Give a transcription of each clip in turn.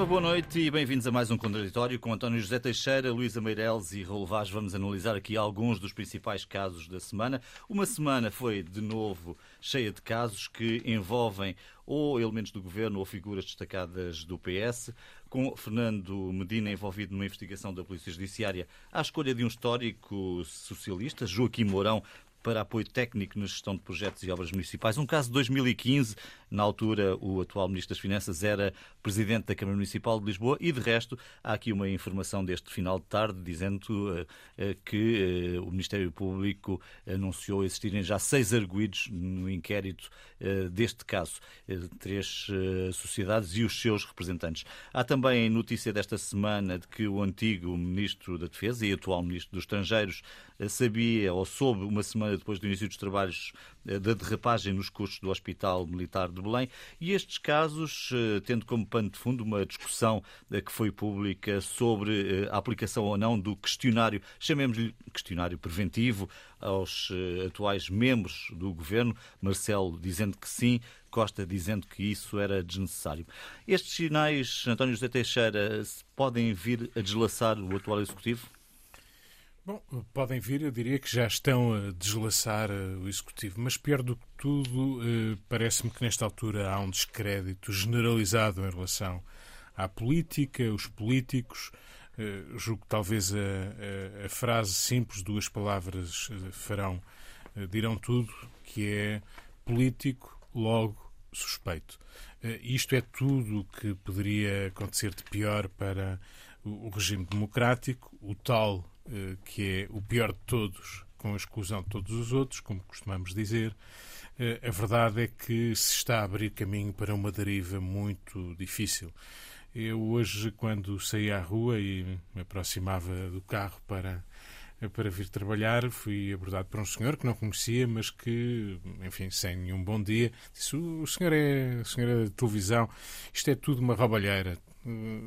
Viva, boa noite e bem-vindos a mais um Contraditório com António José Teixeira, Luísa Meireles e Raul Vaz. Vamos analisar aqui alguns dos principais casos da semana. Uma semana foi, de novo, cheia de casos que envolvem ou elementos do governo ou figuras destacadas do PS, com Fernando Medina envolvido numa investigação da Polícia Judiciária à escolha de um histórico socialista, Joaquim Mourão, para apoio técnico na gestão de projetos e obras municipais. Um caso de 2015, na altura o atual Ministro das Finanças era Presidente da Câmara Municipal de Lisboa e, de resto, há aqui uma informação deste final de tarde dizendo uh, uh, que uh, o Ministério Público anunciou existirem já seis arguídos no inquérito deste caso. três sociedades e os seus representantes. Há também notícia desta semana de que o antigo Ministro da Defesa e atual Ministro dos Estrangeiros sabia ou soube uma semana depois do início dos trabalhos da derrapagem nos custos do Hospital Militar de Belém. E estes casos, tendo como pano de fundo uma discussão que foi pública sobre a aplicação ou não do questionário, chamemos-lhe questionário preventivo, aos atuais membros do governo, Marcelo dizendo que sim, Costa dizendo que isso era desnecessário. Estes sinais, António José Teixeira, podem vir a deslaçar o atual Executivo? Bom, podem vir, eu diria que já estão a deslaçar eh, o Executivo, mas pior do que tudo, eh, parece-me que nesta altura há um descrédito generalizado em relação à política, os políticos. Eh, julgo que talvez a, a, a frase simples, duas palavras farão, dirão tudo, que é político, logo suspeito. Isto é tudo o que poderia acontecer de pior para o regime democrático, o tal que é o pior de todos, com a exclusão de todos os outros, como costumamos dizer. Eh, a verdade é que se está a abrir caminho para uma deriva muito difícil. Eu hoje, quando saí à rua e me aproximava do carro para para vir trabalhar, fui abordado por um senhor que não conhecia, mas que, enfim, sem nenhum bom dia, disse: O senhor é, o senhor é de televisão, isto é tudo uma roubalheira, eh,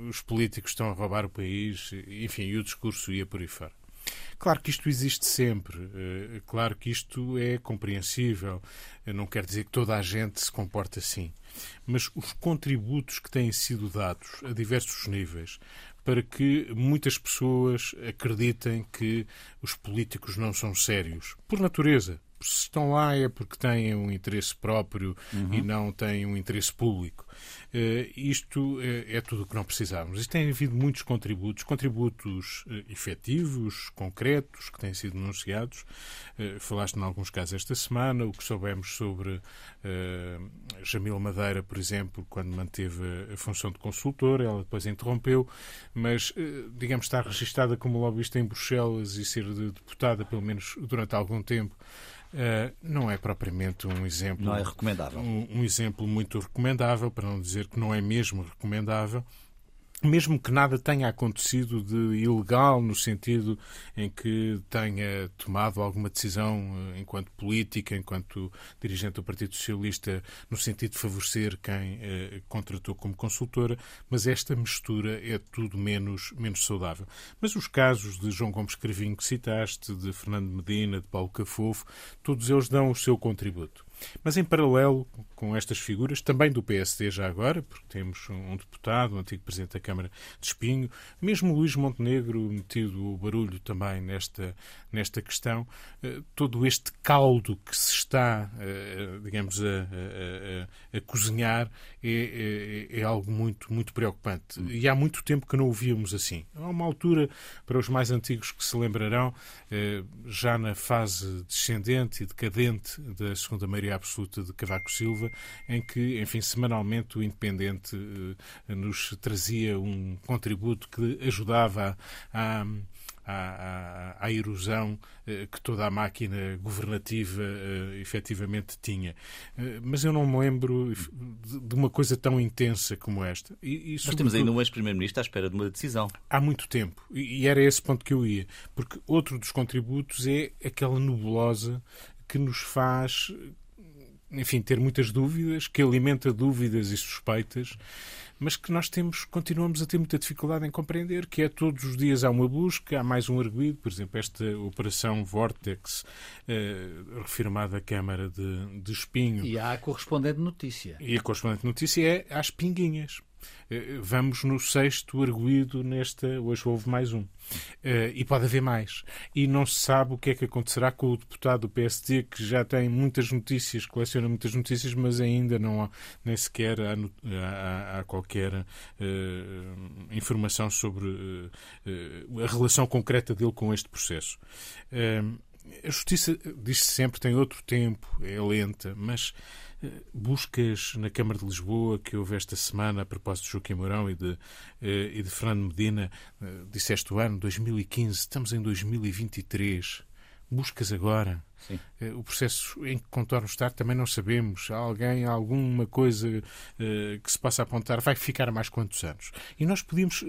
os políticos estão a roubar o país, enfim, e o discurso ia por aí fora. Claro que isto existe sempre, eh, claro que isto é compreensível, não quer dizer que toda a gente se comporte assim, mas os contributos que têm sido dados a diversos níveis para que muitas pessoas acreditem que os políticos não são sérios, por natureza, se estão lá é porque têm um interesse próprio uhum. e não têm um interesse público. Uh, isto é, é tudo o que não precisávamos. Isto tem havido muitos contributos, contributos uh, efetivos, concretos, que têm sido anunciados. Falaste em alguns casos esta semana, o que soubemos sobre Jamil Madeira, por exemplo, quando manteve a função de consultor, ela depois interrompeu, mas, digamos, está registada como lobbyista em Bruxelas e ser deputada, pelo menos durante algum tempo, Uh, não é propriamente um exemplo. Não é recomendável. Um, um, exemplo muito recomendável, para não dizer que não é mesmo recomendável mesmo que nada tenha acontecido de ilegal, no sentido em que tenha tomado alguma decisão eh, enquanto política, enquanto dirigente do Partido Socialista, no sentido de favorecer quem eh, contratou como consultora, mas esta mistura é tudo menos, menos saudável. Mas os casos de João Gomes Cravinho que citaste, de Fernando Medina, de Paulo Cafofo, todos eles dão o seu contributo. Mas em paralelo com estas figuras, também do PSD já agora, porque temos um deputado, um antigo Presidente da Câmara de Espinho, mesmo Luís Montenegro metido o barulho também nesta, nesta questão, eh, todo este caldo que se está, eh, digamos, a, a, a, a cozinhar é, é, é, algo muito, muito preocupante. E há muito tempo que não o víamos assim. Há uma altura, para os mais antigos que se lembrarão, eh, já na fase descendente e decadente da Segunda Maioria absoluta de Cavaco Silva, em que, enfim, semanalmente o Independente eh, nos trazia um contributo que ajudava a, à, à, à, erosão eh, que toda a máquina governativa eh, efetivamente tinha. Eh, mas eu não me lembro de, de, uma coisa tão intensa como esta. E, e, Nós temos ainda um ex-primeiro-ministro à espera de uma decisão. Há muito tempo. E, e era esse ponto que eu ia. Porque outro dos contributos é aquela nebulosa que nos faz enfim, ter muitas dúvidas, que alimenta dúvidas e suspeitas, mas que nós temos, continuamos a ter muita dificuldade em compreender, que é todos os dias há uma busca, há mais um arguído, por exemplo, esta operação Vortex, eh, refirmada à Câmara de, de Espinho. E há a correspondente notícia. E a correspondente notícia é às pinguinhas. Eh, vamos no sexto arguído nesta. Hoje houve mais um. Uh, e pode haver mais. E não se sabe o que é que acontecerá com o deputado do PSD, que já tem muitas notícias, coleciona muitas notícias, mas ainda não há, nem sequer há, há, há qualquer uh, informação sobre uh, a relação concreta dele com este processo. a justiça, diz-se sempre, tem outro tempo, é lenta, mas buscas na Câmara de Lisboa que houve esta semana a propósito de Joaquim Mourão e de, eh, e de Fernando Medina, eh, disseste o ano 2015, estamos em 2023. Buscas agora Sim. Eh, o processo em que contorno estar também não sabemos. Há alguém, alguma coisa uh, que se possa apontar, vai ficar mais quantos anos? E nós podíamos, uh,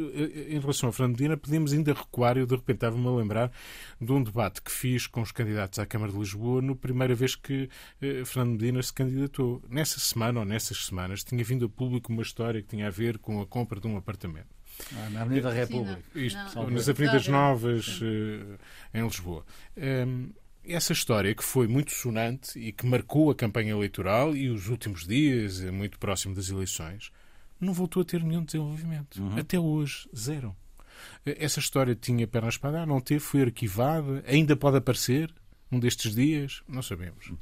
em relação a Fernando Medina, podíamos ainda recuar. Eu de repente estava-me a lembrar de um debate que fiz com os candidatos à Câmara de Lisboa na primeira vez que uh, Fernando Medina se candidatou. Nessa semana ou nessas semanas tinha vindo a público uma história que tinha a ver com a compra de um apartamento. Ah, na Avenida República. Isto, não. nas Avenidas Novas, em Lisboa. Um, ehm, essa história que foi muito sonante e que marcou a campanha eleitoral e os últimos dias, é muito próximo das eleições, não voltou a ter nenhum desenvolvimento. Uhum. Até hoje, zero. Essa história tinha pernas para dar, não teve, foi arquivada, ainda pode aparecer um destes dias, não sabemos.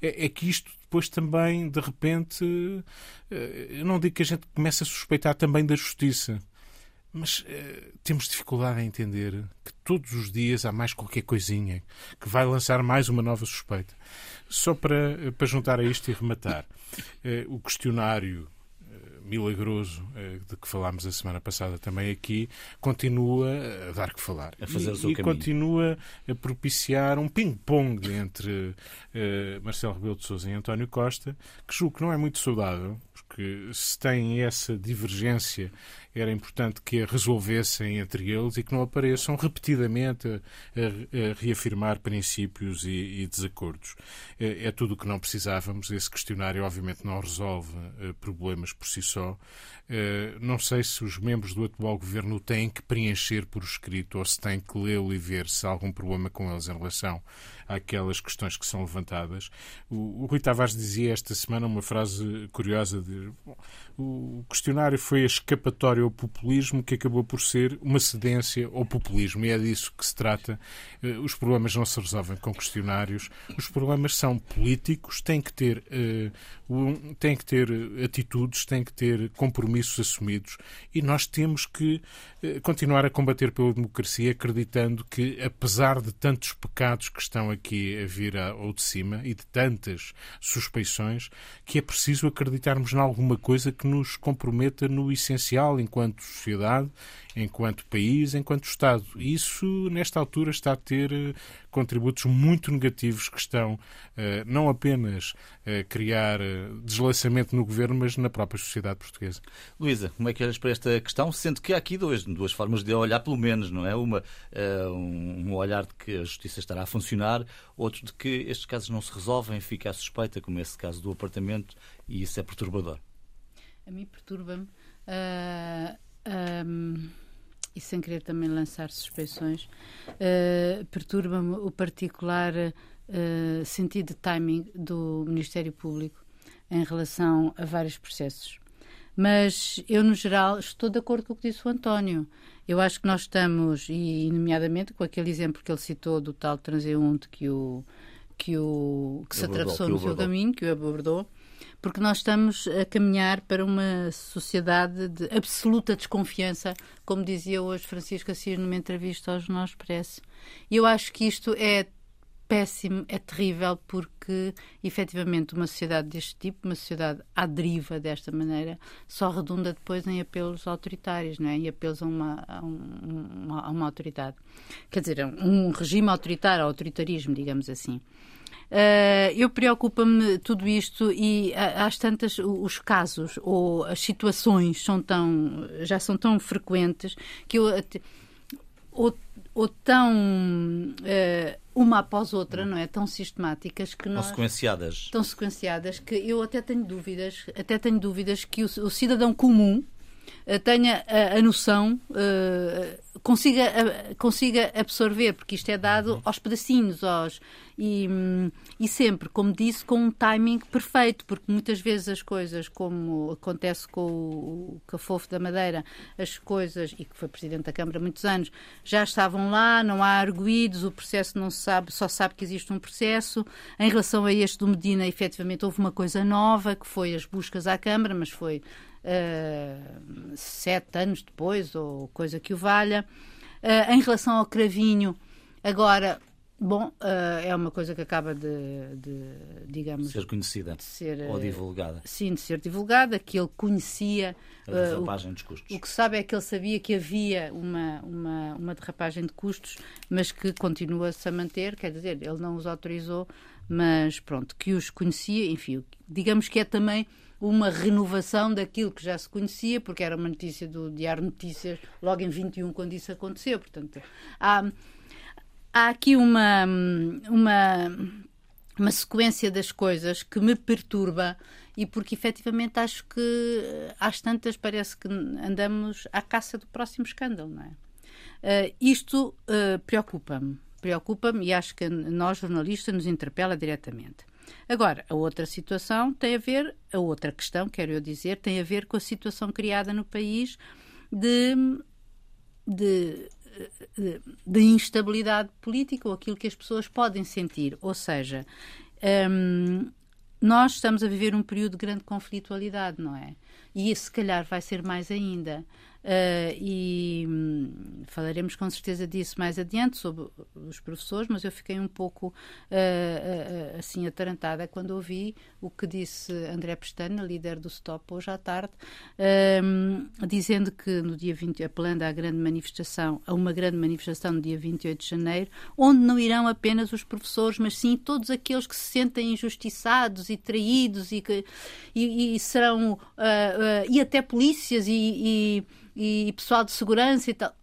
É, é, que isto depois também, de repente, eh, eu não digo que a gente comece a suspeitar também da justiça, mas uh, temos dificuldade em entender que todos os dias há mais qualquer coisinha que vai lançar mais uma nova suspeita. Só para, eh, para juntar a isto e rematar, uh, o questionário milagroso de que falámos a semana passada também aqui continua a dar que falar a fazer e, o seu e caminho. continua a propiciar um ping-pong entre uh, Marcelo Rebelo de Sousa e António Costa que julgo que não é muito saudável porque se tem essa divergência era importante que a resolvessem entre eles e que não apareçam repetidamente a, a, a reafirmar princípios e, e desacordos. É, é, tudo o que não precisávamos. Esse questionário, obviamente, não resolve uh, problemas por si só. Uh, não sei se os membros do atual governo têm que preencher por escrito ou se têm que lê-lo e ver se há algum problema com eles em relação àquelas questões que são levantadas. O, o Rui Tavares dizia esta semana uma frase curiosa de bom, o questionário foi a escapatória ao populismo que acabou por ser uma cedência ao populismo e é disso que se trata. Eh, os problemas não se resolvem com questionários, os problemas são políticos, têm que ter, têm que ter atitudes, têm que ter compromissos assumidos. E nós temos que uh, continuar a combater pela democracia acreditando que, apesar de tantos pecados que estão aqui a vir ao de cima e de tantas suspeições, que é preciso acreditarmos em alguma coisa que nos comprometa no essencial enquanto sociedade, enquanto país, enquanto Estado. E isso, nesta altura, está a ter uh, contributos muito negativos que estão uh, não apenas a criar uh, deslaçamento no governo, mas na própria sociedade portuguesa. Luísa, como é que olhas para esta questão? Sendo que há aqui dois, duas formas de olhar, pelo menos, não é? Uma, um olhar de que a justiça estará a funcionar, outro de que estes casos não se resolvem, fica a suspeita, como esse caso do apartamento, e isso é perturbador. A mim perturba-me. Uh, ah, um, e sem querer também lançar suspeições, uh, perturba-me o particular uh, sentido de timing do Ministério Público em relação a vários processos. Mas eu, no geral, estou de acordo com o que disse o António. Eu acho que nós estamos, e nomeadamente com aquele exemplo que ele citou do tal transeunte que o que, o, que se atravessou no seu caminho, que o abordou, porque nós estamos a caminhar para uma sociedade de absoluta desconfiança, como dizia hoje Francisco Assis numa entrevista ao Jornal Expresso. E eu acho que isto é péssimo, é terrível, porque efetivamente uma sociedade deste tipo, uma sociedade à deriva desta maneira, só redunda depois em apelos autoritários, não é? em apelos a uma, a, a uma autoridade. Quer dizer, um regime autoritário, autoritarismo, digamos assim. Uh, eu preocupa-me tudo isto e às tantas os casos ou as situações são tão já são tão frequentes que eu ou, ou tão uh, uma após outra, não é? Tão sistemáticas que nós. Tão sequenciadas. Tão sequenciadas que eu até tenho dúvidas, até tenho dúvidas que o, o cidadão comum tenha a, a noção, uh, consiga, a, consiga absorver, porque isto é dado aos pedacinhos, aos, e, e sempre, como disse, com um timing perfeito, porque muitas vezes as coisas, como acontece com o Cafofo da Madeira, as coisas, e que foi Presidente da Câmara há muitos anos, já estavam lá, não há arguídos, o processo não se sabe, só sabe que existe um processo. Em relação a este do Medina, efetivamente houve uma coisa nova, que foi as buscas à Câmara, mas foi uh, sete anos depois, ou coisa que o valha. Uh, em relação ao Cravinho, agora Bom, uh, é uma coisa que acaba de, de digamos... Ser conhecida de ser, ou divulgada. Sim, de ser divulgada, que ele conhecia... A derrapagem uh, dos custos. O que sabe é que ele sabia que havia uma, uma, uma derrapagem de custos, mas que continua-se a manter, quer dizer, ele não os autorizou, mas pronto, que os conhecia, enfim, digamos que é também uma renovação daquilo que já se conhecia, porque era uma notícia do Diário Notícias logo em 21 quando isso aconteceu. Portanto, há, há aqui uma, uma, uma sequência das coisas que me perturba e porque efetivamente acho que às tantas parece que andamos à caça do próximo escândalo, não é? Uh, isto uh, preocupa-me, preocupa-me e acho que nós jornalistas nos interpela diretamente. Agora, a outra situação tem a ver, a outra questão, quero eu dizer, tem a ver com a situação criada no país de, de, de instabilidade política ou aquilo que as pessoas podem sentir. Ou seja, hum, nós estamos a viver um período de grande conflitualidade, não é? E isso, se calhar, vai ser mais ainda. Uh, e hum, falaremos com certeza disso mais adiante sobre os professores, mas eu fiquei um pouco uh, uh, assim atarantada quando ouvi o que disse André Pestana, líder do Stop, hoje à tarde, hum, dizendo que no dia 20, apelando à grande manifestação, a uma grande manifestação no dia 28 de janeiro, onde não irão apenas os professores, mas sim todos aqueles que se sentem injustiçados e traídos e que e, e serão e até polícias e, e e pessoal de segurança e tal.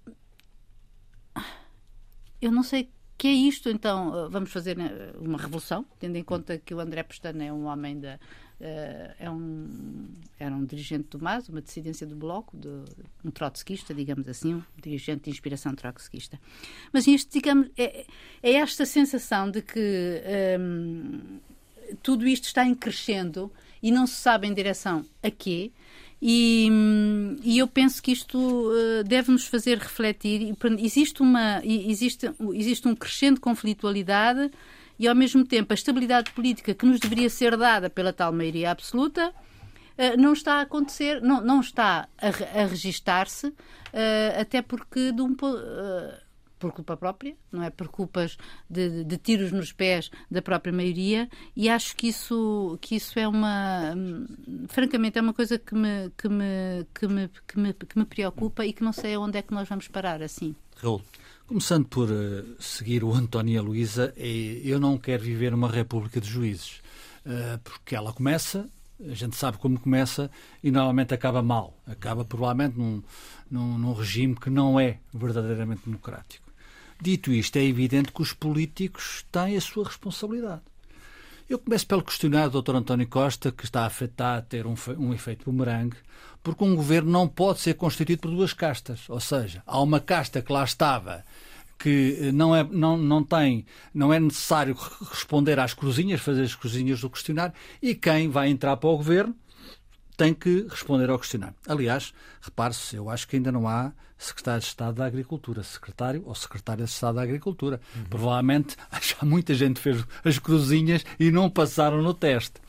Eu não sei que é isto, então vamos fazer né, uma revolução, tendo em conta que o André Pestana é um homem da. Uh, é um, era um dirigente do MAS, uma dissidência do Bloco, de, um trotskista, digamos assim, um dirigente de inspiração trotskista. Mas isto, digamos, é, é esta sensação de que um, tudo isto está em crescendo e não se sabe em direção a quê, e, e, eu penso que isto uh, deve nos fazer refletir. Existe, uma, existe, existe um crescente conflitualidade e, ao mesmo tempo, a estabilidade política que nos deveria ser dada pela tal maioria absoluta uh, não está a acontecer, não, não está a, a registar-se, uh, até porque de um, por culpa própria, não é por culpas de, de, tiros nos pés da própria maioria, e acho que isso, que isso é uma, francamente, é uma coisa que me, que me, que me, que me, que me preocupa e que não sei onde é que nós vamos parar assim. Raul. Começando por uh, seguir o António e a Luísa, é, eu não quero viver numa república de juízes, uh, porque ela começa, a gente sabe como começa e normalmente acaba mal. Acaba provavelmente num, num, num regime que não é verdadeiramente democrático. Dito isto, é evidente que os políticos têm a sua responsabilidade. Eu começo pelo questionar o Dr. António Costa, que está a ter um, um efeito bumerangue, porque um governo não pode ser constituído por duas castas. Ou seja, há uma casta que lá estava que não é, não, não tem, não é necessário responder às cruzinhas, fazer as cruzinhas do questionário, e quem vai entrar para o governo tem que responder ao questionário. Aliás, repare-se, eu acho que ainda não há secretário de Estado da Agricultura, secretário ou secretária de Estado da Agricultura. Uhum. Provavelmente já muita gente fez as cruzinhas e não passaram no teste.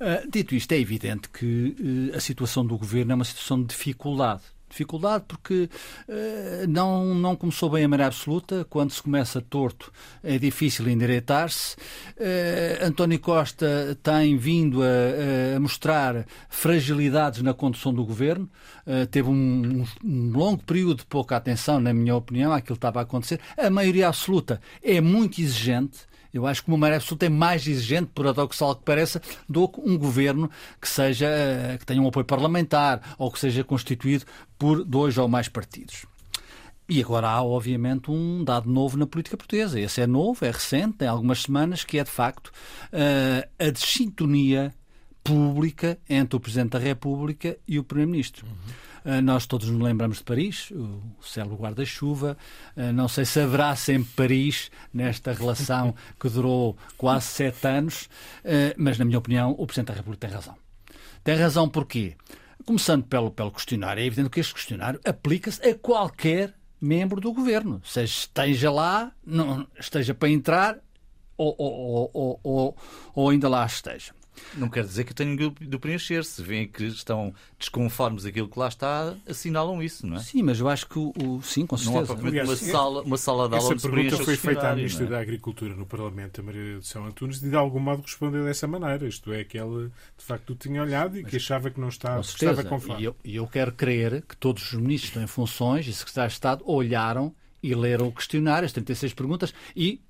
Uh, dito isto, é evidente que uh, a situação do governo é uma situação de dificuldade dificuldade porque uh, não, não começou bem a maneira absoluta. Quando se começa torto é difícil endireitar-se. Uh, António Costa tem vindo a, a, mostrar fragilidades na condução do governo. Uh, teve um, um, longo período de pouca atenção, na minha opinião, àquilo que estava a acontecer. A maioria absoluta é muito exigente eu acho que uma maré absoluta é mais exigente, por paradoxal que pareça, do que um governo que seja eh, que tenha um apoio parlamentar ou que seja constituído por dois ou mais partidos. E agora há, obviamente, um dado novo na política portuguesa. Esse é novo, é recente, tem algumas semanas, que é, de facto, eh, a desintonia pública entre o Presidente da República e o Primeiro-Ministro. Uhum. Uh, nós todos nos lembramos de Paris, o célebre guarda-chuva. Uh, não sei se haverá sempre Paris nesta relação que durou quase sete anos, uh, mas, na minha opinião, o Presidente da República tem razão. Tem razão porquê? Começando pelo, pelo questionário, é evidente que este questionário aplica-se a qualquer membro do governo, seja esteja lá, não, esteja para entrar ou, ou, ou, ou, ou ainda lá esteja. Não quer dizer que tenham de preencher. Se veem que estão desconformes aquilo que lá está, assinalam isso, não é? Sim, mas eu acho que o, o sim, com certeza. Não há Aliás, uma, sala, uma sala de aula Essa pergunta foi feita à Ministra é? da Agricultura no Parlamento, a Maria de São Antunes, e de algum modo respondeu dessa maneira. Isto é, que ela de facto tinha olhado e mas, que achava que não estava, com estava conforme. E eu, eu quero crer que todos os ministros estão em funções e secretários de Estado olharam e leram o questionário, as 36 perguntas, e que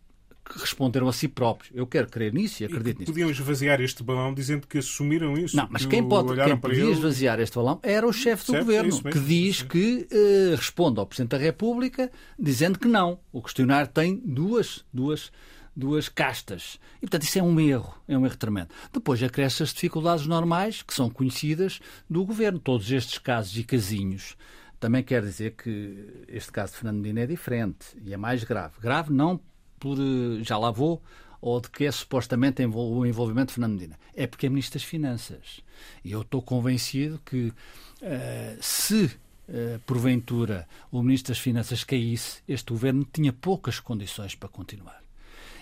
responderam a si próprios. Eu quero crer nisso e acredito e nisso. Podiam esvaziar este balão dizendo que assumiram isso. Não, mas quem, pode, quem podia ele... esvaziar este balão era o chefe do certo, governo, que diz que uh, responde ao Presidente da República dizendo que não. O questionário tem duas, duas, duas castas. E, portanto, isso é um erro, é um erro tremendo. Depois acresce as dificuldades normais, que são conhecidas do governo. Todos estes casos e casinhos. Também quer dizer que este caso de Fernando Medina é diferente e é mais grave. Grave não por eh, já lá vou ou de que é supostamente o envolvimento de Fernando Medina. É porque é Ministro das Finanças. E eu estou convencido que uh, se uh, porventura o Ministro das Finanças caísse, este governo tinha poucas condições para continuar.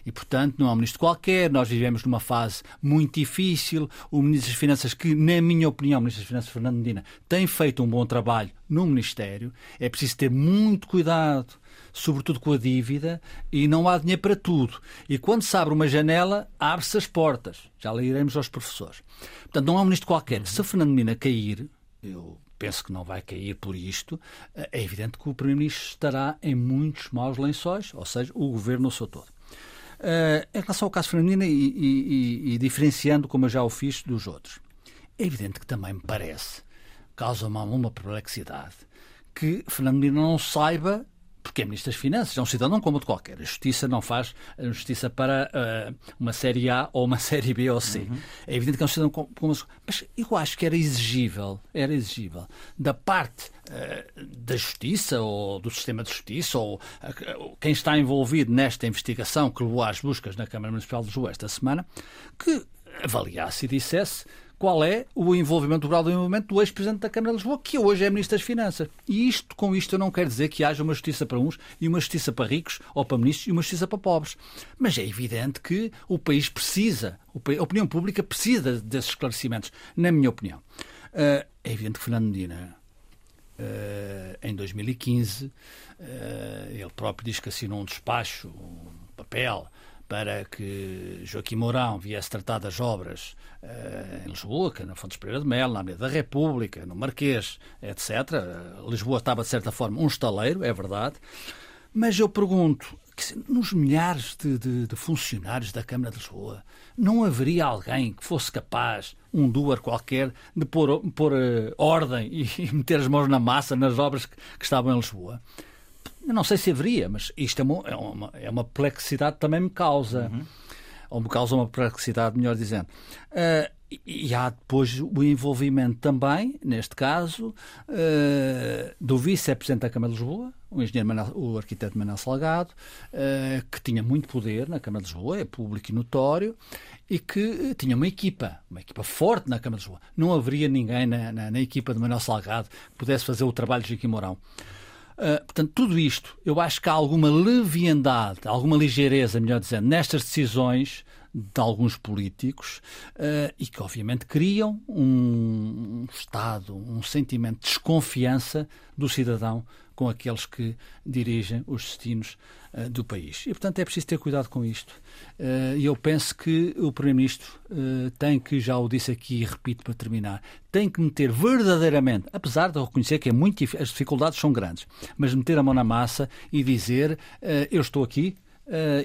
E, portanto, não é um ministro qualquer. Nós vivemos numa fase muito difícil. O Ministro das Finanças, que, na minha opinião, o Ministro das Finanças, Fernando Medina, tem feito um bom trabalho no Ministério. É preciso ter muito cuidado sobretudo com a dívida, e não há dinheiro para tudo. E quando se abre uma janela, abre-se as portas. Já lhe iremos aos professores. Portanto, não há um ministro qualquer. Se a Fernando Mina cair, eu penso que não vai cair por isto, é evidente que o Primeiro-Ministro estará em muitos maus lençóis, ou seja, o governo no seu todo. Uh, em relação ao caso Fernandina e, e, e, diferenciando como eu já o fiz dos outros, é evidente que também me parece, causa uma, uma perplexidade, que Fernandina não saiba porque é Ministro das Finanças, é um cidadão como de qualquer. A Justiça não faz Justiça para uh, uma série A ou uma série B ou C. Uhum. É evidente que é um cidadão como. Mas eu acho que era exigível, era exigível, da parte uh, da Justiça ou do sistema de Justiça ou uh, quem está envolvido nesta investigação que levou às buscas na Câmara Municipal de Lisboa esta semana, que avaliasse e dissesse qual é o envolvimento, o grau de envolvimento do ex-presidente da Câmara de Lisboa, que hoje é Ministro das Finanças. E isto, com isto, eu não quero dizer que haja uma justiça para uns e uma justiça para ricos, ou para ministros e uma justiça para pobres. Mas é evidente que o país precisa, a opinião pública precisa desses esclarecimentos, na minha opinião. Uh, é evidente que Fernando Medina, uh, em 2015, uh, ele próprio diz que assinou um despacho, um papel, para que Joaquim Mourão viesse tratar das obras uh, em Lisboa, na Fontes Pereira de Melo, na Avenida da República, no Marquês, etc. Lisboa estava, de certa forma, um estaleiro, é verdade. Mas eu pergunto, nos milhares de, de, de, funcionários da Câmara de Lisboa, não haveria alguém que fosse capaz, um duar qualquer, de pôr, pôr uh, ordem e, e, meter as mãos na massa nas obras que, que estavam em Lisboa? Eu não sei se haveria, mas isto é uma, é uma, é uma perplexidade também me causa. Uhum. Ou me causa uma perplexidade, melhor dizendo. Uh, e há depois o envolvimento também, neste caso, uh, do vice-presidente da Câmara de Lisboa, o engenheiro Manuel, o arquiteto Manuel Salgado, uh, que tinha muito poder na Câmara de Lisboa, é público e notório, e que tinha uma equipa, uma equipa forte na Câmara de Lisboa. Não haveria ninguém na, na, na equipa de Manuel Salgado que pudesse fazer o trabalho de Joaquim Mourão. Uh, portanto, tudo isto, eu acho que há alguma leviandade, alguma ligeireza, melhor dizendo, nestas decisões de alguns políticos uh, e que, obviamente, criam um, um estado, um sentimento de desconfiança do cidadão com aqueles que dirigem os destinos uh, do país. E, portanto, é preciso ter cuidado com isto. Uh, e eu penso que o Primeiro-Ministro uh, tem que, já o disse aqui e repito para terminar, tem que meter verdadeiramente, apesar de reconhecer que é muito as dificuldades são grandes, mas meter a mão na massa e dizer: eu estou aqui,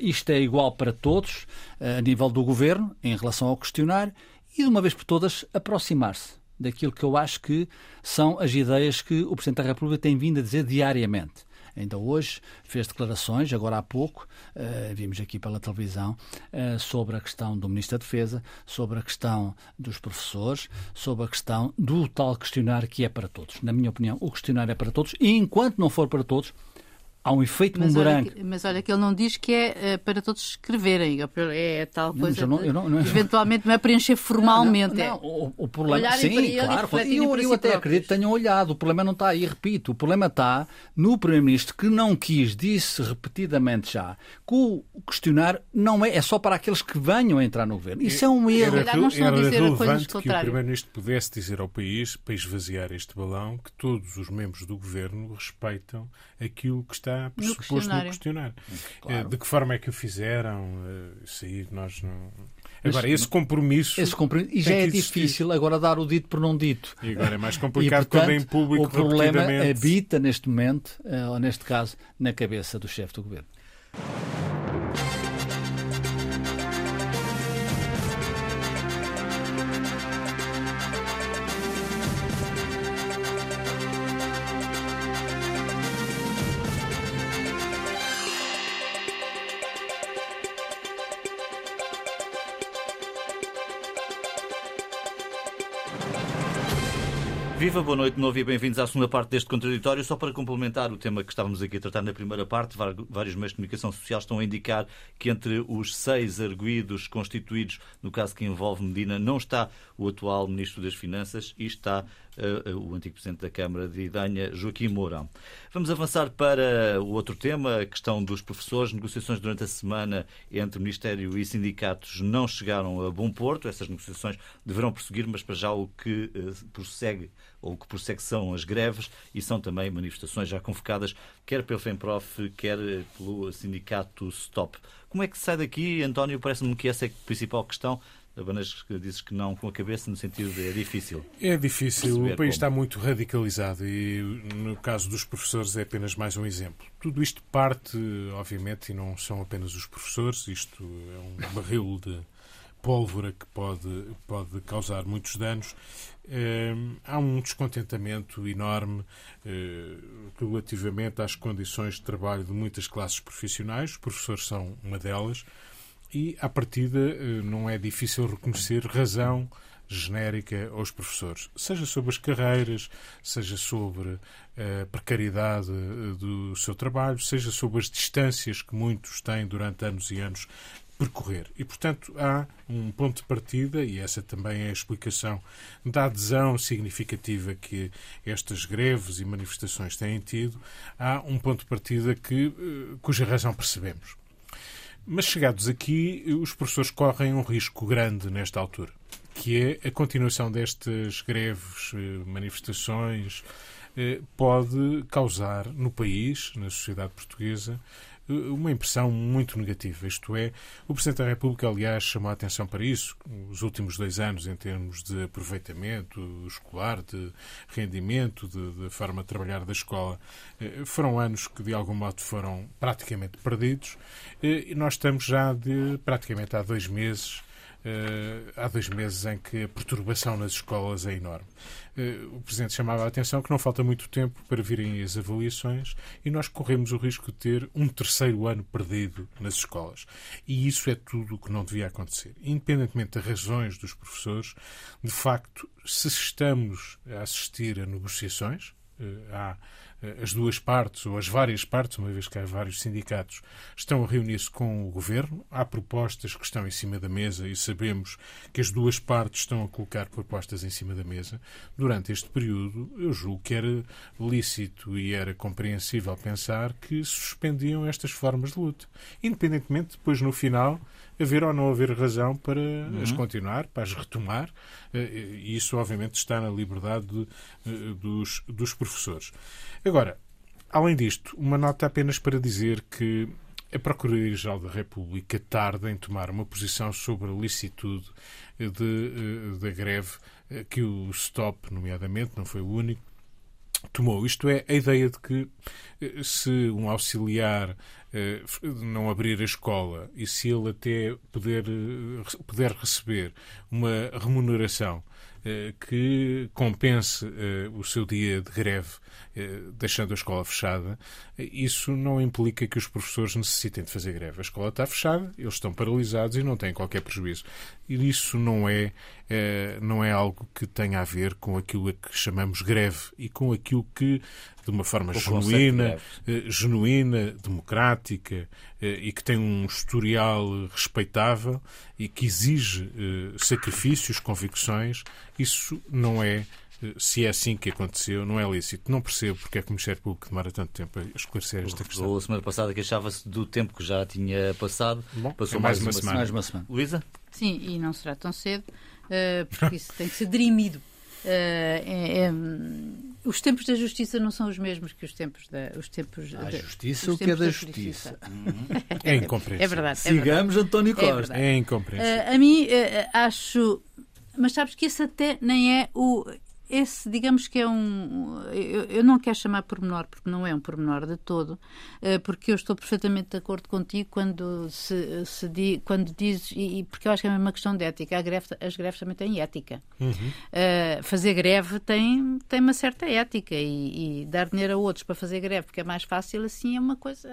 isto é igual para todos, a nível do governo, em relação ao questionário, e de uma vez por todas aproximar-se daquilo que eu acho que são as ideias que o Presidente da República tem vindo a dizer diariamente. Ainda hoje fez declarações, agora há pouco, uh, vimos aqui pela televisão, uh, sobre a questão do Ministro da Defesa, sobre a questão dos professores, sobre a questão do tal questionário que é para todos. Na minha opinião, o questionário é para todos e enquanto não for para todos, há um efeito mas bumerangue. Olha, mas olha que ele não diz que é uh, para todos escreverem, é, é tal coisa. Não, eu não, eu não, eventualmente não é preencher formalmente. Não, o, o, problema, sim, claro. E eu, eu até acredito que tenham olhado. O problema não está aí, repito. O problema está no Primeiro-Ministro que não quis, disse repetidamente já, que o questionário não é, é só para aqueles que venham a entrar no governo. Isso é um erro. Era, era, era relevante que o Primeiro-Ministro pudesse dizer ao país, para esvaziar este balão, que todos os membros do governo respeitam aquilo que está pressuposto no questionário. No questionário. Claro. De que forma é que o fizeram? Eh, isso aí nós não. Agora, esse compromisso. Esse compromisso e já é difícil agora dar o dito por não dito. E agora é mais complicado e, portanto, quando em público. O problema habita neste momento, eh, ou neste caso, na cabeça do chefe do governo. Viva, boa noite de novo e bem-vindos à segunda parte deste contraditório. Só para complementar o tema que estávamos aqui a tratar na primeira parte, vários meios de comunicação social estão a indicar que entre os seis arguídos constituídos no caso que envolve Medina não está o atual Ministro das Finanças e está o antigo Presidente da Câmara de Idanha, Joaquim Mourão. Vamos avançar para o outro tema, a questão dos professores. Negociações durante a semana entre o Ministério e sindicatos não chegaram a bom porto. Essas negociações deverão prosseguir, mas para já o que uh, prossegue ou que prossegue são as greves e são também manifestações já convocadas, quer pelo FEMPROF, quer pelo sindicato STOP. Como é que se sai daqui, António? Parece-me que essa é a principal questão. Apenas dizes que não com a cabeça, no sentido de é difícil. É difícil. O país como. está muito radicalizado e, no caso dos professores, é apenas mais um exemplo. Tudo isto parte, obviamente, e não são apenas os professores, isto é um barril de pólvora que pode, pode causar muitos danos. Eh, há um descontentamento enorme eh, relativamente às condições de trabalho de muitas classes profissionais, os professores são uma delas, e, à partida, eh, não é difícil reconhecer razão genérica aos professores, seja sobre as carreiras, seja sobre a precariedade do seu trabalho, seja sobre as distâncias que muitos têm durante anos e anos percorrer. E, portanto, há um ponto de partida, e essa também é a explicação da adesão significativa que estas greves e manifestações têm tido, há um ponto de partida que, eh, cuja razão percebemos. Mas, chegados aqui, os professores correm um risco grande nesta altura, que é a continuação destas greves, eh, manifestações, eh, pode causar no país, na sociedade portuguesa, uma impressão muito negativa. Isto é, o Presidente da República, aliás, chamou a atenção para isso os últimos dois anos, em termos de aproveitamento escolar, de rendimento, de, de forma de trabalhar da escola. Eh, foram anos que, de algum modo, foram praticamente perdidos eh, e nós estamos já de praticamente há dois meses há dois meses em que a perturbação nas escolas é enorme. Uh, o Presidente chamava a atenção que não falta muito tempo para virem as avaliações e nós corremos o risco de ter um terceiro ano perdido nas escolas. E isso é tudo o que não devia acontecer. Independentemente das razões dos professores, de facto, se estamos a assistir a negociações, uh, há as duas partes, ou as várias partes, uma vez que há vários sindicatos, estão a reunir-se com o governo. Há propostas que estão em cima da mesa e sabemos que as duas partes estão a colocar propostas em cima da mesa. Durante este período, eu julgo que era lícito e era compreensível pensar que suspendiam estas formas de luta. Independentemente, depois, no final, haver ou não haver razão para uhum. as continuar, para as retomar, eh, e isso obviamente está na liberdade de, eh, dos, dos professores. Agora, além disto, uma nota apenas para dizer que a Procuradoria-Geral da República tarda em tomar uma posição sobre a licitude de, eh, da greve que o STOP, nomeadamente, não foi o único, tomou. Isto é, a ideia de que se um auxiliar não abrir a escola e se ele até puder, puder receber uma remuneração que compense o seu dia de greve eh, deixando a escola fechada, isso não implica que os professores necessitem de fazer greve. A escola está fechada, eles estão paralisados e não têm qualquer prejuízo. E isso não é, não é algo que tenha a ver com aquilo a que chamamos greve e com aquilo que, de uma forma genuína, eh, genuína, democrática e que tem um historial respeitável e que exige sacrifícios, convicções, isso não é se é assim que aconteceu, não é lícito. Não percebo porque é que o Ministério Público demora tanto tempo a esclarecer esta questão. A semana passada queixava-se do tempo que já tinha passado. Bom, Passou é mais, mais, uma, semana. mais uma semana. Luísa? Sim, e não será tão cedo, porque isso tem que ser dirimido. Uh, é, é, os tempos da justiça não são os mesmos que os tempos da. Os tempos a justiça, o que é da justiça? É incompreensível. É verdade. É Sigamos verdade. António Costa. É, é incompreensível. Uh, a mim, acho. Mas sabes que esse até nem é o esse, digamos que é um. Eu, eu, não quero chamar pormenor, porque não é um pormenor de todo, eh, porque eu estou perfeitamente de acordo contigo quando se, se di, quando dizes, e, porque eu acho que é uma questão de ética. Greve, as greves também têm ética. Uhum. Uh, fazer greve tem, tem uma certa ética e, e, dar dinheiro a outros para fazer greve, porque é mais fácil assim, é uma coisa.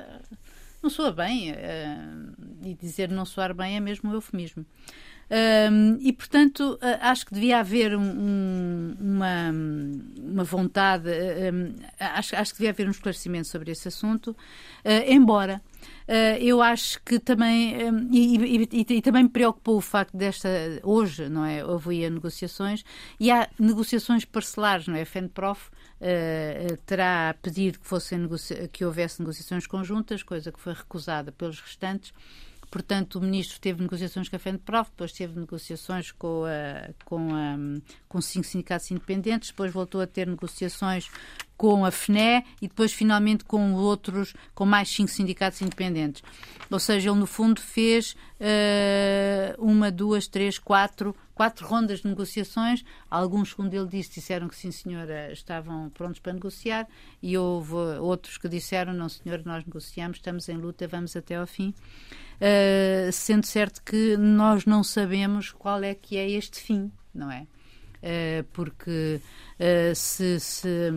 Não soa bem. Uh, e dizer não soar bem é mesmo um eufemismo. Um, e, portanto, acho que devia haver um, uma, uma vontade, acho, acho que devia haver um esclarecimento sobre esse assunto, uh, embora Uh, eu acho que também e, e, e, também me preocupou o facto desta hoje não é houve negociações e há negociações parcelares não é? A FENPROF uh, terá pedido que fossem que houvesse negociações conjuntas coisa que foi recusada pelos restantes Portanto, o ministro teve negociações com a FENPROF, depois teve negociações com, a, com, a, com cinco sindicatos independentes, depois voltou a ter negociações com a FNE e depois finalmente com outros, com mais cinco sindicatos independentes. Ou seja, ele no fundo fez uh, uma, duas, três, quatro, quatro rondas de negociações. Alguns, como ele disse, disseram que sim, senhora, estavam prontos para negociar e houve outros que disseram, não, senhora, nós negociamos, estamos em luta, vamos até ao fim. Uh, sendo certo que nós não sabemos qual é que é este fim, não é? Uh, porque uh, se, se,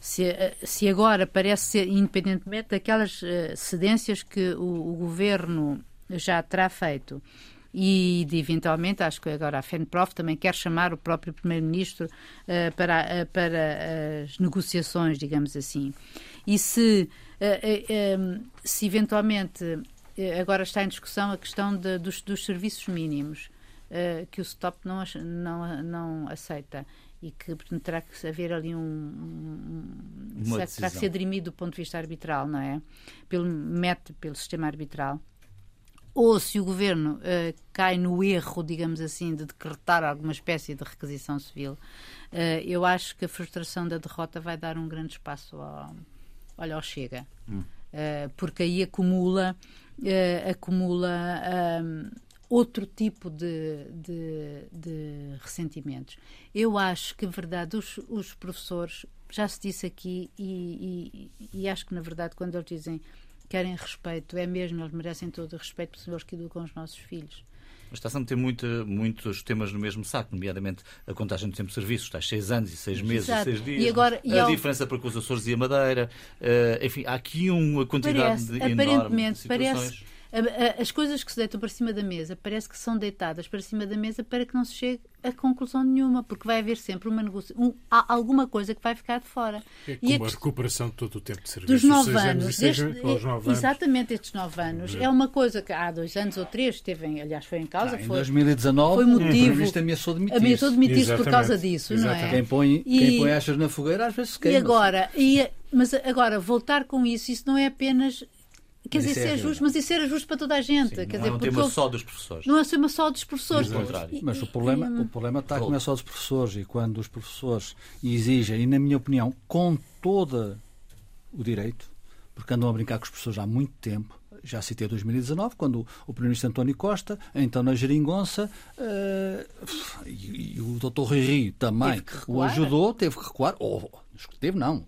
se, se, agora parece ser, independentemente daquelas cedências que o, o, governo já terá feito e de eventualmente, acho que agora a FENPROF também quer chamar o próprio Primeiro-Ministro para, para as negociações, digamos assim. E se, se eventualmente eh, agora está em discussão a questão de, dos, dos, serviços mínimos uh, que o STOP não, não, não aceita e que portanto, terá que haver ali um, um terá que ser dirimido do ponto de vista arbitral, não é? Pelo método, pelo sistema arbitral. Ou se o governo uh, cai no erro, digamos assim, de decretar alguma espécie de requisição civil, uh, eu acho que a frustração da derrota vai dar um grande espaço ao, olha, ao Chega. Hum. porque aí acumula uh, acumula um, outro tipo de, de, de, ressentimentos. Eu acho que, na verdade, os, os professores, já se disse aqui, e, e, e, acho que, na verdade, quando eles dizem querem respeito, é mesmo, eles merecem todo o respeito, porque são eles que educam os nossos filhos. Mas está a meter muito, muitos temas no mesmo saco, nomeadamente a contagem do tempo de serviço, está seis anos e seis meses Exato. e seis dias. E agora, e a ao... diferença para com os Açores e a Madeira. Uh, enfim, há aqui uma quantidade parece, de enorme de situações. Parece as coisas que se deitam para cima da mesa parece que são deitadas para cima da mesa para que não se chegue a conclusão nenhuma, porque vai haver sempre uma negociação, um, alguma coisa que vai ficar de fora. É como e a, a recuperação de todo o tempo de serviço. Dos nove anos. anos nove exatamente, estes nove anos. É. é uma coisa que há dois anos ou três teve, aliás, foi em causa. Ah, em foi, 2019, foi motivo, Primeiro-Ministro ameaçou demitir-se. Ameaçou demitir-se por causa disso, Exatamente. não é? Quem põe, e, quem põe achas na fogueira às vezes se queima. E agora, e, mas agora, voltar com isso, isso não é apenas Quer dizer, ser é justo, mas isso era justo para toda a gente. Sim, quer não é dizer, é um tema só dos professores. Não é um tema só dos professores. contrário. Mas o problema, o problema está que não é só dos professores. E quando os professores exigem, e na minha opinião, com todo o direito, porque andam a brincar com os professores há muito tempo, já citei 2019, quando o Primeiro-Ministro António Costa, então na Geringonça, uh, e, e, o Dr. Rui Rio também o ajudou, teve que recuar, ou teve não,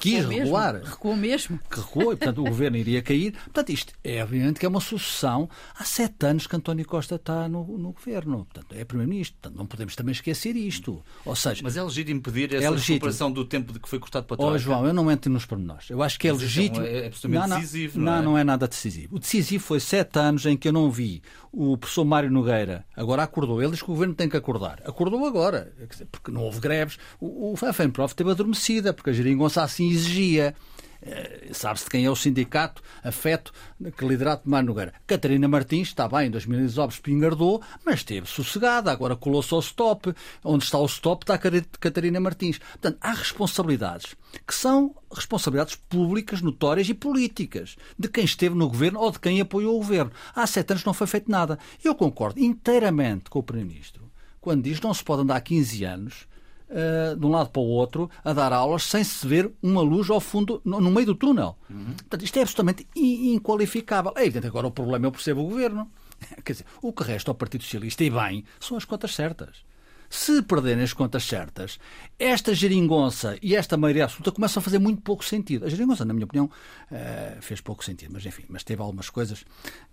quis recuou regular. Mesmo. Recuou mesmo. Que recuou e, portanto, o governo iria cair. Portanto, isto é evidente que é uma sucessão. Há sete anos que António Costa está no, no governo. Portanto, é primeiro-ministro. Portanto, não podemos também esquecer isto. Ou seja, Mas é legítimo pedir essa é legítimo. recuperação do tempo de que foi cortado para trás. Ó João, eu não entro nos pormenores. Eu acho que é Mas isso é legítimo. um- é absolutamente não, não, decisivo, Não, não é? não é nada decisivo. O decisivo foi sete anos em que eu não vi o professor Mário Nogueira. Agora acordou. Ele diz que o governo tem que acordar. Acordou agora. Porque não houve greves. O, o FENPROF esteve adormecida, porque a geringonça assim exigia. Eh, Sabe-se de quem é o sindicato afeto que liderado por Mário Nogueira. Catarina Martins está bem, em 2019 espingardou, mas esteve sossegada, agora colou-se ao stop. Onde está o stop está a Catarina Martins. Portanto, há responsabilidades que são responsabilidades públicas, notórias e políticas de quem esteve no governo ou de quem apoiou o governo. Há sete anos não foi feito nada. Eu concordo inteiramente com o Primeiro-Ministro quando diz que não se pode andar 15 anos uh, de um lado para o outro a dar aulas sem se ver uma luz ao fundo, no, no meio do túnel. Portanto, isto é absolutamente in- inqualificável. É evidente agora o problema eu percebo o governo. Quer dizer, o que resta ao Partido Socialista, e bem, são as contas certas. Se perderem as contas certas, esta geringonça e esta maioria absoluta começam a fazer muito pouco sentido. A geringonça, na minha opinião, eh, fez pouco sentido, mas enfim, mas teve algumas coisas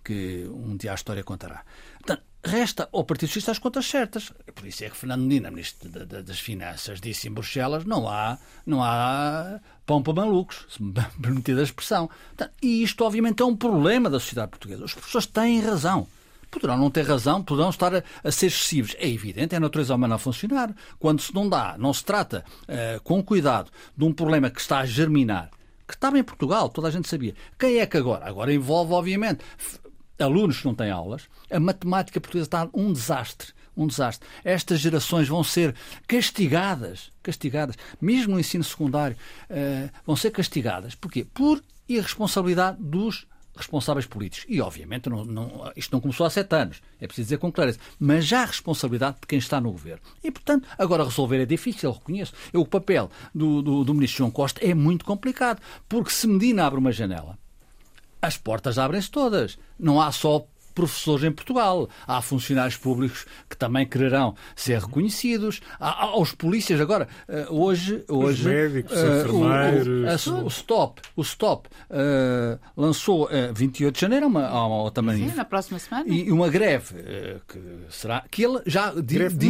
que um dia a história contará. Portanto, resta ao Partido Socialista as contas certas. Por isso é que Fernando Medina, Ministro da- da- das Finanças, disse em Bruxelas não há, não há pão para malucos, se me permitir a expressão. Portanto, e isto, obviamente, é um problema da sociedade portuguesa. As pessoas têm razão. Poderão não ter razão, poderão estar a, a ser excessivos. É evidente, é a natureza humana a funcionar. Quando se não dá, não se trata eh, com cuidado de um problema que está a germinar, que estava em Portugal, toda a gente sabia. Quem é que agora? Agora envolve, obviamente, alunos que não têm aulas. A matemática portuguesa está um desastre. Um desastre. Estas gerações vão ser castigadas, castigadas, mesmo no ensino secundário, eh, vão ser castigadas. Porquê? Por irresponsabilidade dos responsáveis políticos. E, obviamente, não- não- isto não começou há sete anos. É preciso dizer com clareza. Mas já há responsabilidade de quem está no governo. E, portanto, agora resolver é difícil, eu reconheço. Eu, o papel do, do, do ministro João Costa é muito complicado. Porque se Medina abre uma janela, as portas abrem-se todas. Não há só professores em Portugal. Há funcionários públicos que também quererão ser reconhecidos. Há, há os polícias agora. eh, hoje, hoje médicos, eh, o- o- enfermeiros. a- o Stop, o Stop eh, lançou eh, 28 de janeiro uma, há uma outra Sim, manif- na próxima semana. e uma greve eh, que será que ele já Greve de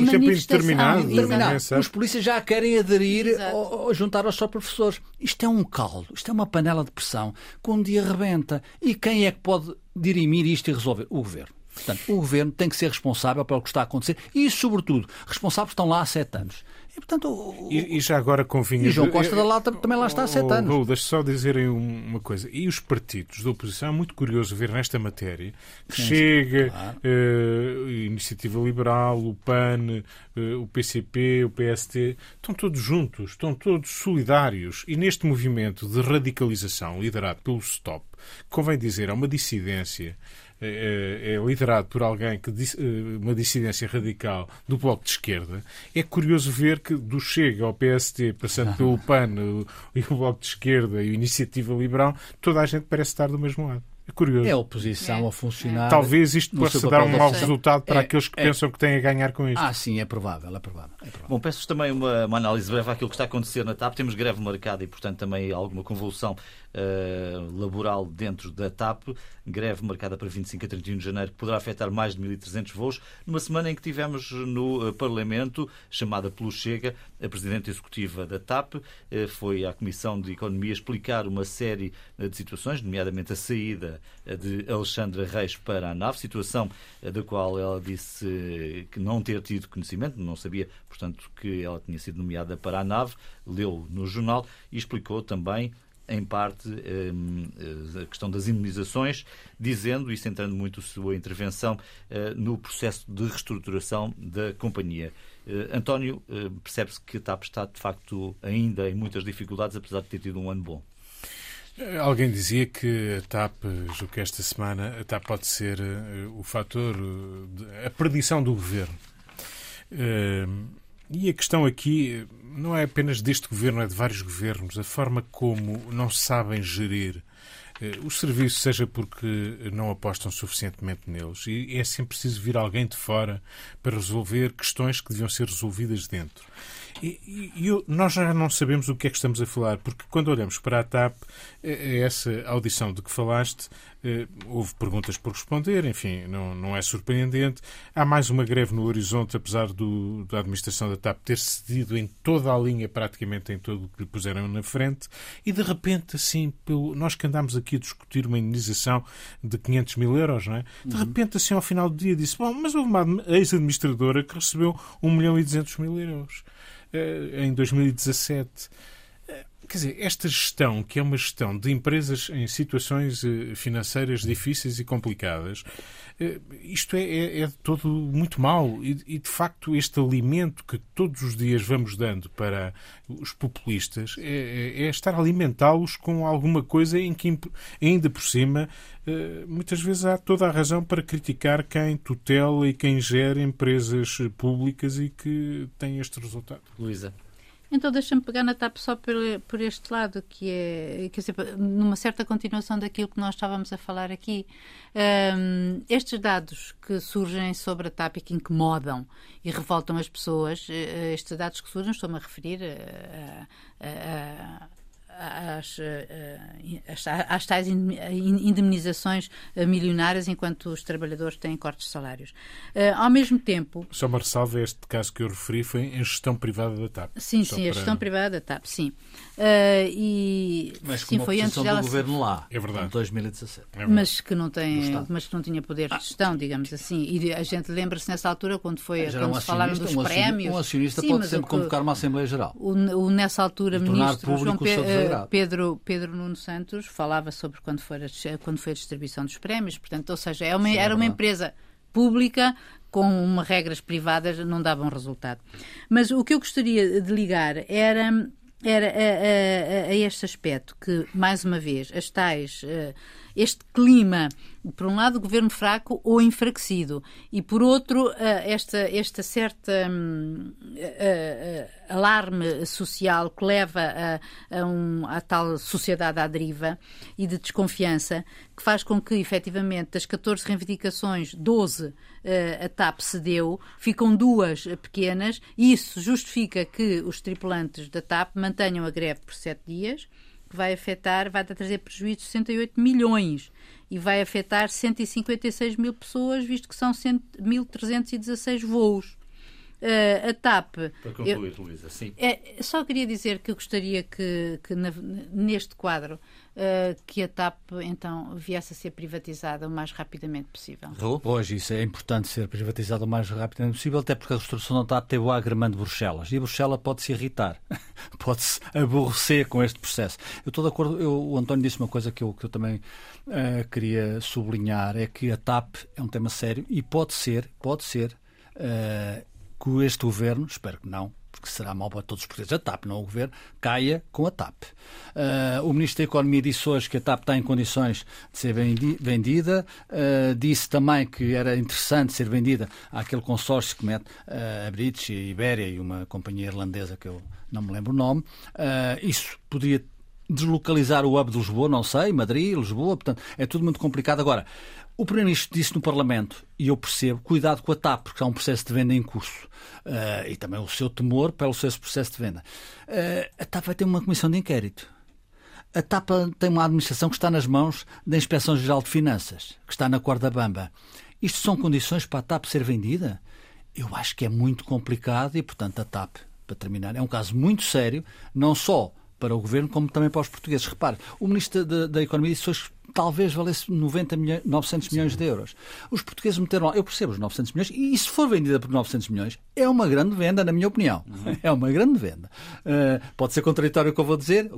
sei. os polícias já querem aderir ou juntar aos só professores. Isto é um caldo, isto é uma panela de pressão que um dia rebenta. E quem é que pode dirimir isto e resolver? O governo. Portanto, o governo tem que ser responsável pelo que está a acontecer e, sobretudo, responsáveis estão lá há sete anos. E, portanto, o- E, e já agora convinha. E João Costa da Lata também lá está há sete Oh, anos. Raul, deixa só dizerem um- uma coisa. E os partidos da oposição, é muito curioso ver nesta matéria que chega claro. eh, a Iniciativa Liberal, o PAN, eh, o PCP, o PST, estão todos juntos, estão todos solidários. E neste movimento de radicalização liderado pelo STOP, convém dizer, é uma dissidência. É, é liderado por alguém que eh, uma dissidência radical do bloco de esquerda. É curioso ver que do Chega ao PST, passando pelo PAN o- e o bloco de esquerda e a Iniciativa Liberal, toda a gente parece estar do mesmo lado. É curioso. é a oposição É. a funcionar. Talvez isto possa dar um mau resultado para É, aqueles que é. pensam que têm a ganhar com isto. Ah, sim, é provável, é provável. É provável. Bom, peço também uma, uma análise breve àquilo que está a acontecer na TAP. Temos greve marcada e, portanto, também alguma convulsão eh, laboral dentro da TAP. Greve marcada para 25 a 31 de janeiro, que poderá afetar mais de 1.300 voos. Numa semana em que tivemos no eh, Parlamento, chamada pelo Chega, a Presidente Executiva da TAP eh, foi à Comissão de Economia explicar uma série de situações, nomeadamente a saída de Alexandra Reis para a nave, situação da qual ela disse que não ter tido conhecimento, não sabia, portanto, que ela tinha sido nomeada para a nave, leu no jornal e explicou também em parte hum, eh, a questão das imunizações, dizendo e centrando muito a sua intervenção eh, no processo de reestruturação da companhia. Eh, António, percebe-se que a TAP está, de facto, ainda em muitas dificuldades, apesar de ter tido um ano bom. Alguém dizia que a TAP, julgo que esta semana, a TAP pode ser o fator, de- a perdição do governo. E a questão aqui não é apenas deste governo, é de vários governos. A forma como não sabem gerir eh, os serviços, seja porque não apostam suficientemente neles, e é sempre preciso vir alguém de fora para resolver questões que deviam ser resolvidas dentro. E, e eu, nós já não sabemos o que é que estamos a falar, porque quando olhamos para a TAP, essa audição de que falaste, houve perguntas por responder, enfim, não, não é surpreendente. Há mais uma greve no horizonte, apesar do, da administração da TAP ter cedido em toda a linha, praticamente em todo o que lhe puseram na frente, e de repente, assim, pelo, nós que andámos aqui a discutir uma indenização de 500 mil euros, não é? De repente, assim, ao final do dia, disse: Bom, mas houve uma ex-administradora que recebeu 1 milhão e 200 mil euros em 2017. Quer dizer, esta gestão, que é uma gestão de empresas em situações eh, financeiras difíceis e complicadas, eh, isto é, é, é todo muito mau. E, e, de facto, este alimento que todos os dias vamos dando para os populistas é, é, é estar a alimentá-los com alguma coisa em que, ainda por cima, eh, muitas vezes há toda a razão para criticar quem tutela e quem gera empresas públicas e que tem este resultado. Luísa. Então deixa-me pegar na TAP só por, por, este lado, que é, quer dizer, numa certa continuação daquilo que nós estávamos a falar aqui. Um, estes dados que surgem sobre a TAP e que incomodam e revoltam as pessoas, eh, estes dados que surgem, estou-me a referir a, a, a às, eh, às, às tais indemnizações eh, milionárias enquanto os trabalhadores têm cortes de salários. Eh, ao mesmo tempo. Só uma ressalva: este caso que eu referi foi em gestão privada da TAP. Sim, Só sim, para... a gestão privada da TAP, sim. E, mas sim, foi antes dela do governo lá, é verdade. em 2017. É mas, que não tem, mas que não tinha poder de gestão, digamos assim. E a gente lembra-se nessa altura, quando, foi, quando um se falaram dos um prémios. Um acionista sim, pode sempre convocar uma Assembleia Geral. O, o nessa altura, ministro João Pedro Pedro Nuno Santos falava sobre quando foi a, quando foi a distribuição dos prémios, portanto, ou seja, é uma, Sim, era uma empresa pública com uma regras privadas não dava um resultado. Mas o que eu gostaria de ligar era era a, a, a, este aspecto que, mais uma vez, as tais, uh, este clima, por um lado, governo fraco ou enfraquecido, e por outro, uh, esta, esta certa um, uh, alarme social que leva a, a, um, a tal sociedade à deriva e de desconfiança, que faz com que, efetivamente, das 14 reivindicações, 12 a TAP cedeu, ficam duas pequenas, e isso justifica que os tripulantes da TAP mantenham a greve por sete dias, que vai afetar, vai trazer prejuízo de 68 milhões e vai afetar 156 mil pessoas, visto que são 1.316 voos. Uh, a TAP. Para concluir, eu, Luísa, sim. É, só queria dizer que eu gostaria que, que na, neste quadro uh, que a TAP então viesse a ser privatizada o mais rapidamente possível. Hoje isso é importante ser privatizada o mais rapidamente possível, até porque a reestruturação da TAP teve o agramento de Bruxelas e a Bruxelas pode se irritar, pode se aborrecer com este processo. Eu estou de acordo, eu, o António disse uma coisa que eu, que eu também uh, queria sublinhar, é que a TAP é um tema sério e pode ser, pode ser uh, que este governo, espero que não, porque será mal para todos os portugueses, a TAP, não o governo, caia com a TAP. Uh, o Ministro da Economia disse hoje que a TAP está em condições de ser vendida, uh, disse também que era interessante ser vendida àquele consórcio que mete uh, a British, a Ibéria e uma companhia irlandesa que eu não me lembro o nome. isso poderia deslocalizar o hub de Lisboa, não sei, Madrid, Lisboa, portanto, é tudo muito complicado. Agora, o Primeiro-Ministro disse no Parlamento, e eu percebo, cuidado com a TAP, porque há um processo de venda em curso. Uh, e também o seu temor pelo seu processo de venda. Uh, a TAP vai ter uma comissão de inquérito. A TAP tem uma administração que está nas mãos da Inspeção Geral de Finanças, que está na corda bamba. Isto são condições para a TAP ser vendida? Eu acho que é muito complicado e, portanto, a TAP, para terminar, é um caso muito sério, não só para o governo, como também para os portugueses. Repare, o Ministro da, da Economia disse hoje talvez valesse 90 milhões, 900 milhões Sim. de euros. Os portugueses meteram lá, eu percebo os 900 milhões, e se for vendida por 900 milhões, é uma grande venda, na minha opinião. Uhum. É uma grande venda. Uh, pode ser contraditório o que eu vou dizer,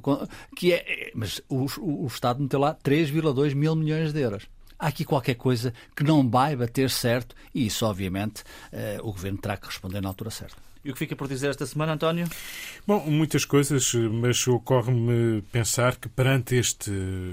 que é, mas o, o, Estado meteu lá 3,2 mil milhões de euros há aqui qualquer coisa que não vai bater certo e isso, obviamente, uh, o Governo terá que responder na altura certa. E o que fica por dizer esta semana, António? Bom, muitas coisas, mas ocorre-me pensar que perante este,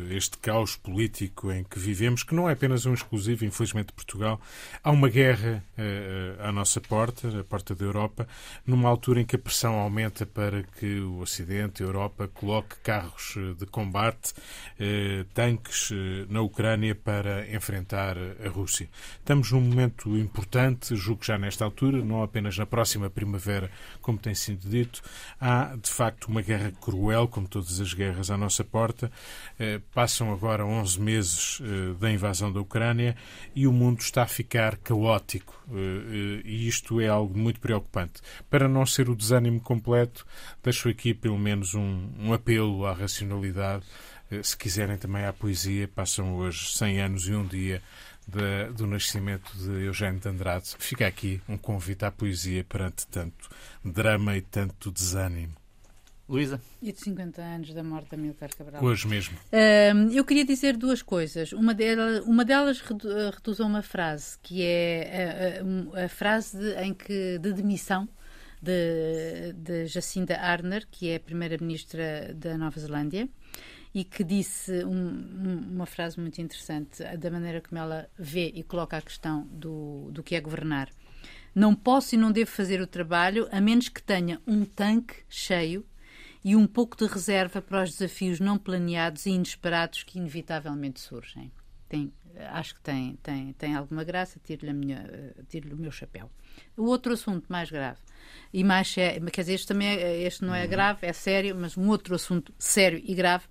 este caos político em que vivemos, que não é apenas um exclusivo, infelizmente, de Portugal, há uma guerra uh, à nossa porta, à porta da Europa, numa altura em que a pressão aumenta para que o Ocidente, a Europa, coloque carros de combate, uh, tanques uh, na Ucrânia para enfrentar a Rússia. Estamos num momento importante, julgo já nesta altura, não apenas na próxima primavera, primavera, como tem sido dito. Há, de facto, uma guerra cruel, como todas as guerras à nossa porta. Eh, passam agora 11 meses eh, da invasão da Ucrânia e o mundo está a ficar caótico. Eh, e isto é algo muito preocupante. Para não ser o desânimo completo, deixo aqui pelo menos um, um apelo à racionalidade. Se quiserem também à poesia, passam hoje 100 anos e um dia de, do nascimento de Eugênio de Andrade. Fica aqui um convite à poesia perante tanto drama e tanto desânimo. Luísa? E de 50 anos da morte da Milcar Cabral. Hoje mesmo. Uh, eu queria dizer duas coisas. Uma, delas, uma delas reduz a uma frase, que é a, a, a frase de, em que, de demissão de, de Jacinda Arner, que é a primeira-ministra da Nova Zelândia, e que disse um, uma frase muito interessante da maneira como ela vê e coloca a questão do, do que é governar. Não posso e não devo fazer o trabalho a menos que tenha um tanque cheio e um pouco de reserva para os desafios não planeados e inesperados que inevitavelmente surgem. Tem, acho que tem, tem, tem alguma graça, tiro-lhe tiro o meu chapéu. O outro assunto mais grave e mais sério, quer dizer, este também é, este não é uhum. grave, é sério, mas um outro assunto sério e grave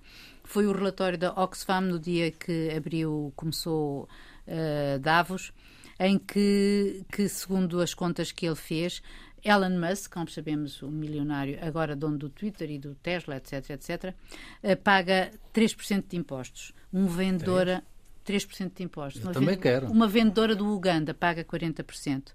foi o relatório da Oxfam no dia que abriu, começou uh, Davos, em que, que, segundo as contas que ele fez, Elon Musk, como sabemos, o milionário, agora dono do Twitter e do Tesla, etc, etc, uh, paga 3% de impostos. Um vendedora... 3% de impostos. Eu uma também quero. Uma vendedora do Uganda paga 40%.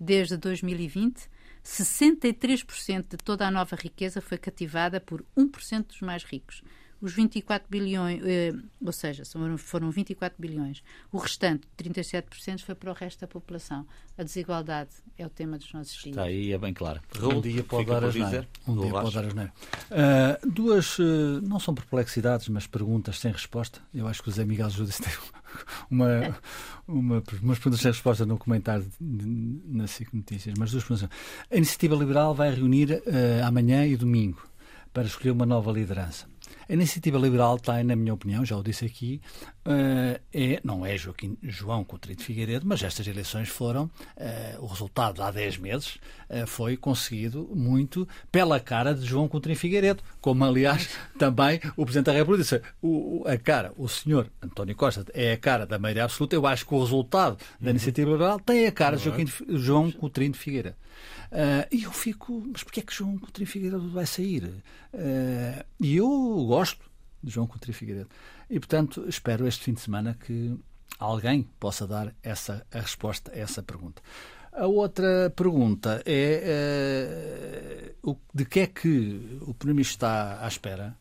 Desde 2020, 63% de toda a nova riqueza foi cativada por 1% dos mais ricos os 24 bilhões, eh, ou seja, foram 24 bilhões. O restante, 37%, foi para o resto da população. A desigualdade é o tema dos nossos dias. Está aí, é bem claro. um dia pode dar as Um dia pode dar as uh, Duas, uh, não são perplexidades, mas perguntas sem resposta. Eu acho que o Zé Miguel Judas tem uma, uma, umas perguntas sem resposta no comentário na SIC Notícias, mas duas perguntas. A Iniciativa Liberal vai reunir uh, amanhã e domingo para escolher uma nova liderança. A iniciativa liberal tem, na minha opinião, já o disse aqui, uh, é, não é Joaquim, João Coutinho de Figueiredo, mas estas eleições foram, uh, o resultado há 10 meses uh, foi conseguido muito pela cara de João Coutinho de Figueiredo, como aliás também o Presidente da República disse, o, a cara, o senhor António Costa é a cara da maioria absoluta, eu acho que o resultado da uhum. iniciativa liberal tem a cara de Joaquim de, João Coutinho de Figueiredo. Uh, e eu fico, mas porquê é que João Coutinho Figueiredo vai sair? Uh, e eu gosto de João Coutinho Figueiredo. E, portanto, espero este fim de semana que alguém possa dar essa, a resposta a essa pergunta. A outra pergunta é uh, de que é que o Primeiro-Ministro está à espera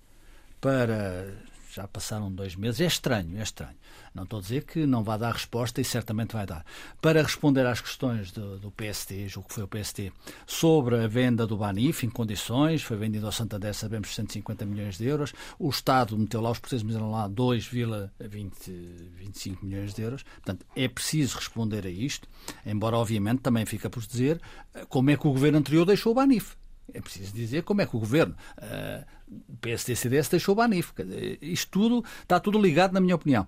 para já passaram dois meses. É estranho, é estranho. Não estou a dizer que não vai dar resposta e certamente vai dar. Para responder às questões do, do PST, julgo que foi o PST, sobre a venda do Banif em condições, foi vendido ao Santander, sabemos, 150 milhões de euros. O Estado meteu lá, os portugueses meteram lá 2,25 milhões de euros. Portanto, é preciso responder a isto, embora, obviamente, também fica por dizer eh, como é que o governo anterior deixou o Banif. É preciso dizer como é que o governo, uh, PSD-CDS, deixou o Banif. Isto tudo está tudo ligado, na minha opinião.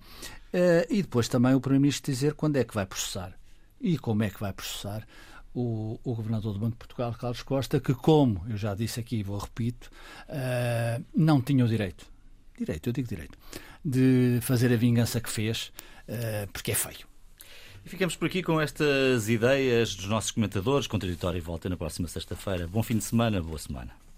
Uh, e depois também o Primeiro-Ministro dizer quando é que vai processar e como é que vai processar o, o, Governador do Banco de Portugal, Carlos Costa, que, como eu já disse aqui e vou repito, uh, não tinha o direito, direito, eu digo direito, de fazer a vingança que fez, uh, porque é feio. E ficamos por aqui com estas ideias dos nossos comentadores. Contraditório e volta na próxima sexta-feira. Bom fim de semana, boa semana.